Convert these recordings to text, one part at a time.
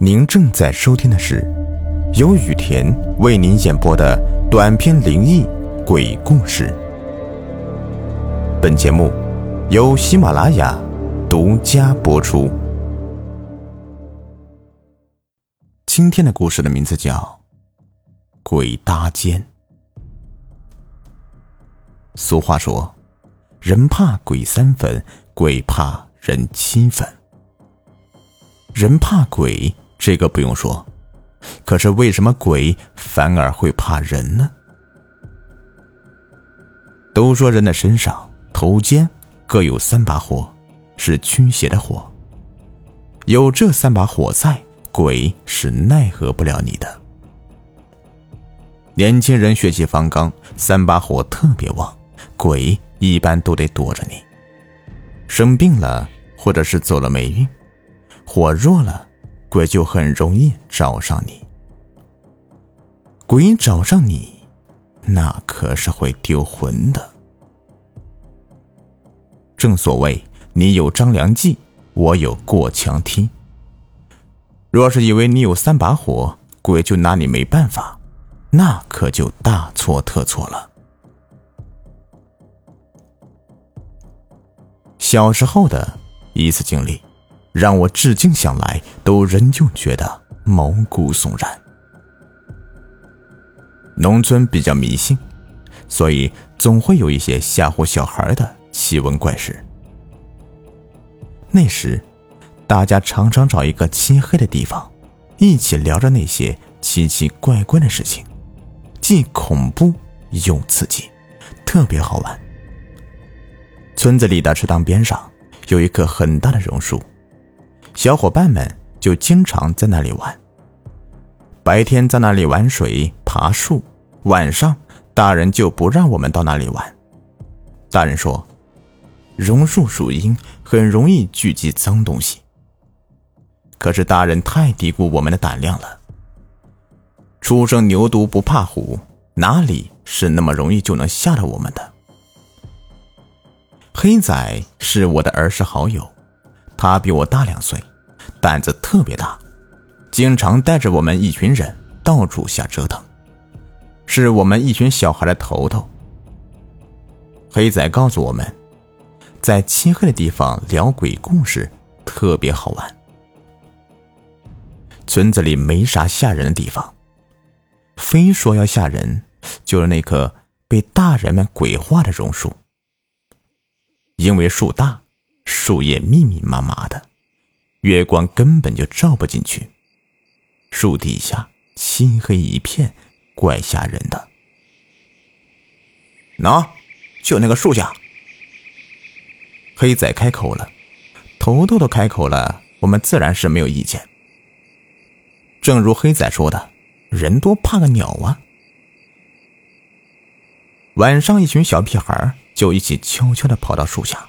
您正在收听的是由雨田为您演播的短篇灵异鬼故事。本节目由喜马拉雅独家播出。今天的故事的名字叫《鬼搭肩》。俗话说：“人怕鬼三分，鬼怕人七分。”人怕鬼。这个不用说，可是为什么鬼反而会怕人呢？都说人的身上头肩各有三把火，是驱邪的火。有这三把火在，鬼是奈何不了你的。年轻人血气方刚，三把火特别旺，鬼一般都得躲着你。生病了，或者是走了霉运，火弱了。鬼就很容易找上你，鬼找上你，那可是会丢魂的。正所谓，你有张良计，我有过墙梯。若是以为你有三把火，鬼就拿你没办法，那可就大错特错了。小时候的一次经历。让我至今想来都仍旧觉得毛骨悚然。农村比较迷信，所以总会有一些吓唬小孩的奇闻怪事。那时，大家常常找一个漆黑的地方，一起聊着那些奇奇怪怪的事情，既恐怖又刺激，特别好玩。村子里的池塘边上有一棵很大的榕树。小伙伴们就经常在那里玩。白天在那里玩水、爬树，晚上大人就不让我们到那里玩。大人说，榕树属阴，很容易聚集脏东西。可是大人太低估我们的胆量了。初生牛犊不怕虎，哪里是那么容易就能吓到我们的？黑仔是我的儿时好友。他比我大两岁，胆子特别大，经常带着我们一群人到处瞎折腾，是我们一群小孩的头头。黑仔告诉我们，在漆黑的地方聊鬼故事特别好玩。村子里没啥吓人的地方，非说要吓人，就是那棵被大人们鬼化的榕树，因为树大。树叶密密麻麻的，月光根本就照不进去。树底下漆黑一片，怪吓人的。喏，就那个树下。黑仔开口了，头头都开口了，我们自然是没有意见。正如黑仔说的，人多怕个鸟啊！晚上，一群小屁孩就一起悄悄的跑到树下。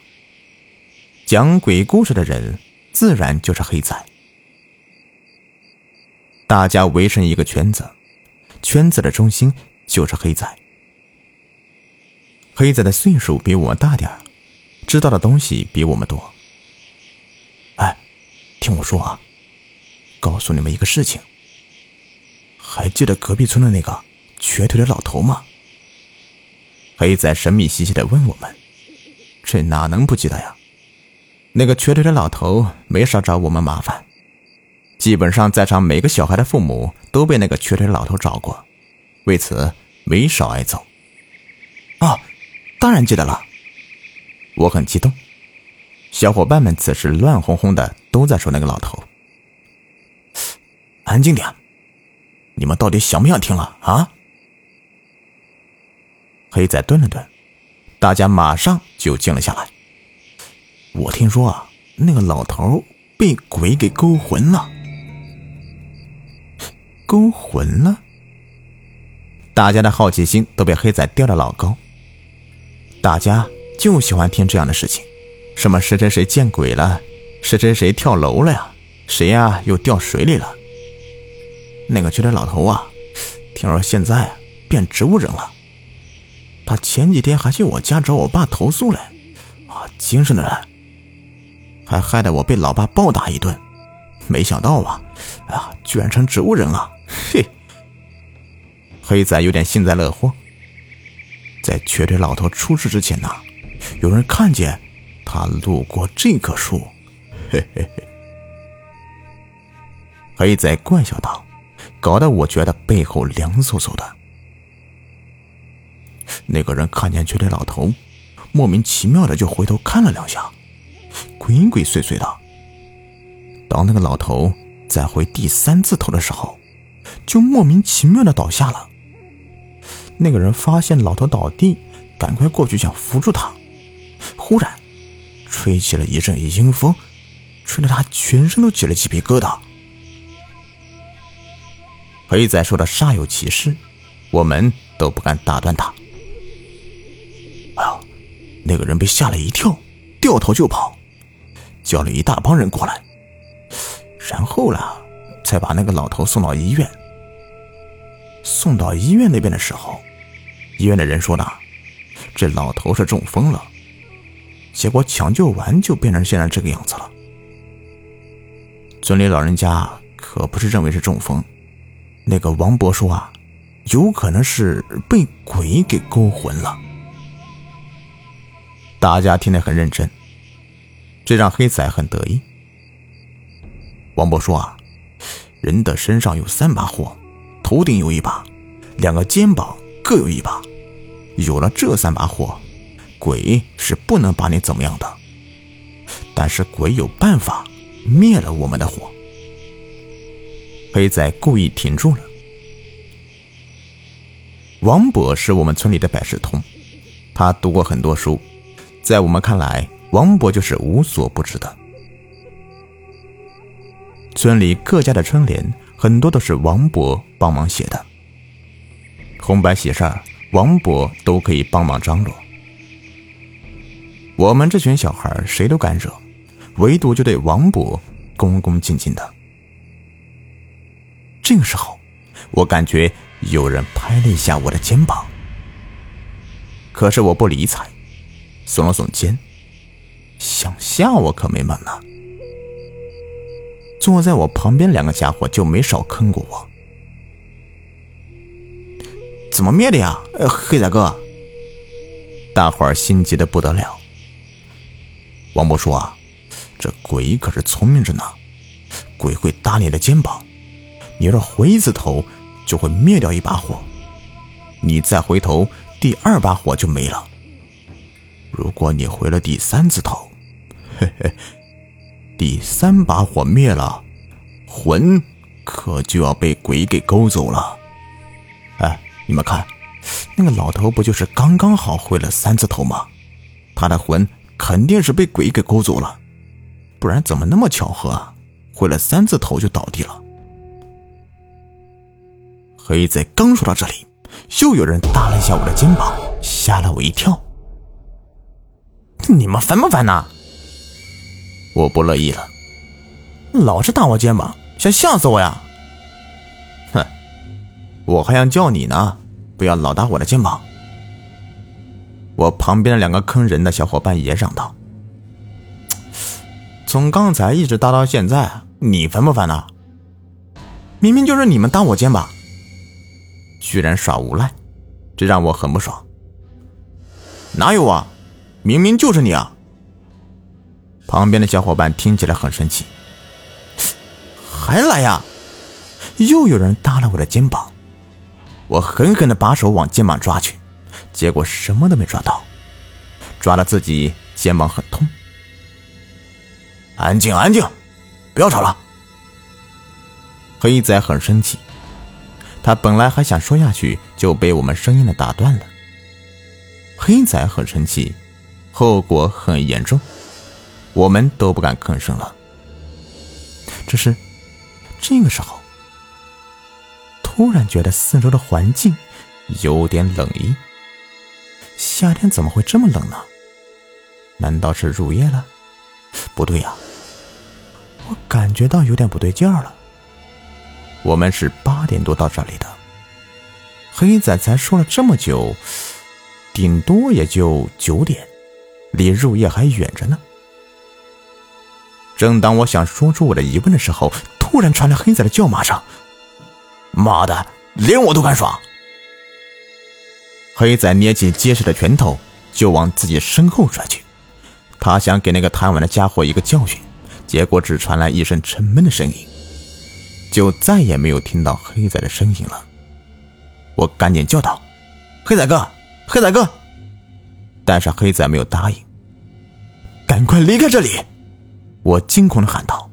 讲鬼故事的人，自然就是黑仔。大家围成一个圈子，圈子的中心就是黑仔。黑仔的岁数比我们大点知道的东西比我们多。哎，听我说啊，告诉你们一个事情。还记得隔壁村的那个瘸腿的老头吗？黑仔神秘兮兮的问我们：“这哪能不记得呀？”那个瘸腿的老头没少找我们麻烦，基本上在场每个小孩的父母都被那个瘸腿老头找过，为此没少挨揍。哦，当然记得了，我很激动。小伙伴们此时乱哄哄的都在说那个老头。安静点，你们到底想不想听了啊？黑仔顿了顿，大家马上就静了下来。我听说啊，那个老头被鬼给勾魂了。勾魂了，大家的好奇心都被黑仔吊得老高。大家就喜欢听这样的事情，什么谁谁谁见鬼了，谁谁谁跳楼了呀，谁呀又掉水里了。那个瘸腿老头啊，听说现在变植物人了。他前几天还去我家找我爸投诉来，啊，精神的人。还害得我被老爸暴打一顿，没想到啊，啊，居然成植物人了！嘿，黑仔有点幸灾乐祸。在瘸腿老头出事之前呢，有人看见他路过这棵树。嘿嘿嘿，黑仔怪笑道，搞得我觉得背后凉飕飕的。那个人看见瘸腿老头，莫名其妙的就回头看了两下，鬼鬼祟祟的。当那个老头再回第三次头的时候，就莫名其妙的倒下了。那个人发现老头倒地，赶快过去想扶住他，忽然吹起了一阵阴风，吹得他全身都起了鸡皮疙瘩。黑仔说的煞有其事，我们都不敢打断他。哎呦，那个人被吓了一跳，掉头就跑，叫了一大帮人过来。然后呢，才把那个老头送到医院。送到医院那边的时候，医院的人说呢，这老头是中风了。结果抢救完就变成现在这个样子了。村里老人家可不是认为是中风，那个王伯说啊，有可能是被鬼给勾魂了。大家听得很认真，这让黑仔很得意。王伯说：“啊，人的身上有三把火，头顶有一把，两个肩膀各有一把。有了这三把火，鬼是不能把你怎么样的。但是鬼有办法灭了我们的火。”黑仔故意停住了。王伯是我们村里的百事通，他读过很多书，在我们看来，王伯就是无所不知的。村里各家的春联，很多都是王伯帮忙写的。红白喜事儿，王伯都可以帮忙张罗。我们这群小孩谁都敢惹，唯独就对王伯恭恭敬敬的。这个时候，我感觉有人拍了一下我的肩膀，可是我不理睬，耸了耸肩，想吓我可没门呢。坐在我旁边两个家伙就没少坑过我。怎么灭的呀？呃黑仔哥，大伙儿心急的不得了。王伯说啊，这鬼可是聪明着呢，鬼会搭你的肩膀，你要是回一次头，就会灭掉一把火，你再回头，第二把火就没了。如果你回了第三次头，嘿嘿。第三把火灭了，魂可就要被鬼给勾走了。哎，你们看，那个老头不就是刚刚好回了三次头吗？他的魂肯定是被鬼给勾走了，不然怎么那么巧合啊？回了三次头就倒地了。黑仔刚说到这里，又有人搭了一下我的肩膀，吓了我一跳。你们烦不烦呐？我不乐意了，老是搭我肩膀，想吓死我呀！哼，我还想叫你呢，不要老搭我的肩膀。我旁边的两个坑人的小伙伴也嚷道：“从刚才一直搭到现在，你烦不烦呢？明明就是你们搭我肩膀，居然耍无赖，这让我很不爽。哪有啊？明明就是你啊！”旁边的小伙伴听起来很生气，还来呀！又有人搭了我的肩膀，我狠狠的把手往肩膀抓去，结果什么都没抓到，抓的自己肩膀很痛。安静，安静，不要吵了。黑仔很生气，他本来还想说下去，就被我们生硬的打断了。黑仔很生气，后果很严重。我们都不敢吭声了。只是这个时候，突然觉得四周的环境有点冷意。夏天怎么会这么冷呢？难道是入夜了？不对呀，我感觉到有点不对劲儿了。我们是八点多到这里的，黑仔才说了这么久，顶多也就九点，离入夜还远着呢。正当我想说出我的疑问的时候，突然传来黑仔的叫骂声：“妈的，连我都敢耍！”黑仔捏紧结实的拳头，就往自己身后摔去。他想给那个贪玩的家伙一个教训，结果只传来一声沉闷的声音，就再也没有听到黑仔的声音了。我赶紧叫道：“黑仔哥，黑仔哥！”但是黑仔没有答应。赶快离开这里！我惊恐的喊道。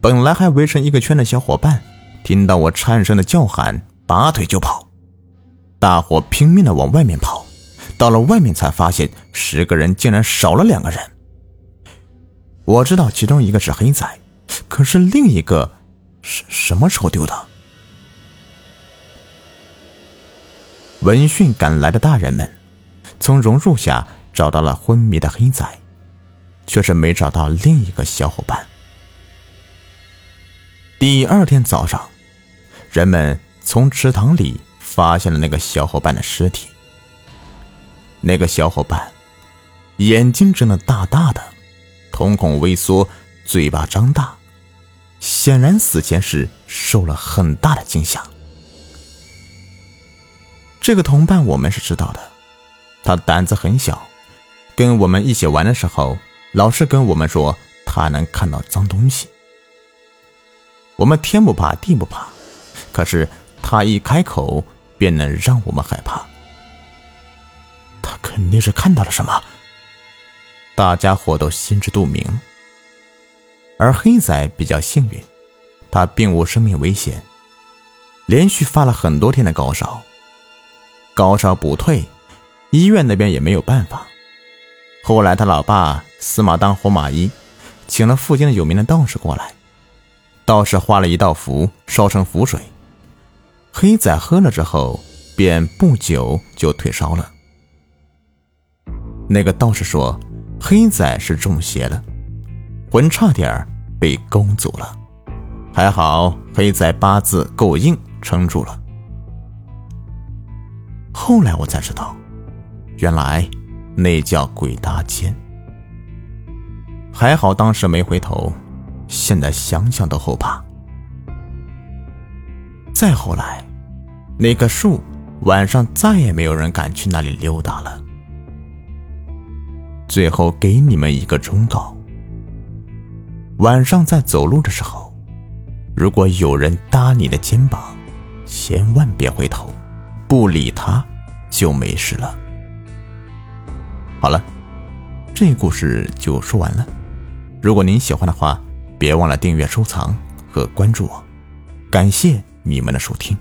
本来还围成一个圈的小伙伴，听到我颤声的叫喊，拔腿就跑。大伙拼命的往外面跑，到了外面才发现十个人竟然少了两个人。我知道其中一个是黑仔，可是另一个是什么时候丢的？闻讯赶来的大人们，从榕树下找到了昏迷的黑仔，却是没找到另一个小伙伴。第二天早上，人们从池塘里。发现了那个小伙伴的尸体。那个小伙伴眼睛睁得大大的，瞳孔微缩，嘴巴张大，显然死前是受了很大的惊吓。这个同伴我们是知道的，他胆子很小，跟我们一起玩的时候，老是跟我们说他能看到脏东西。我们天不怕地不怕，可是他一开口。便能让我们害怕。他肯定是看到了什么，大家伙都心知肚明。而黑仔比较幸运，他并无生命危险，连续发了很多天的高烧，高烧不退，医院那边也没有办法。后来他老爸死马当活马医，请了附近的有名的道士过来，道士画了一道符，烧成符水。黑仔喝了之后，便不久就退烧了。那个道士说，黑仔是中邪了，魂差点被勾走了，还好黑仔八字够硬，撑住了。后来我才知道，原来那叫鬼搭肩。还好当时没回头，现在想想都后怕。再后来。那棵树，晚上再也没有人敢去那里溜达了。最后给你们一个忠告：晚上在走路的时候，如果有人搭你的肩膀，千万别回头，不理他，就没事了。好了，这故事就说完了。如果您喜欢的话，别忘了订阅、收藏和关注我。感谢你们的收听。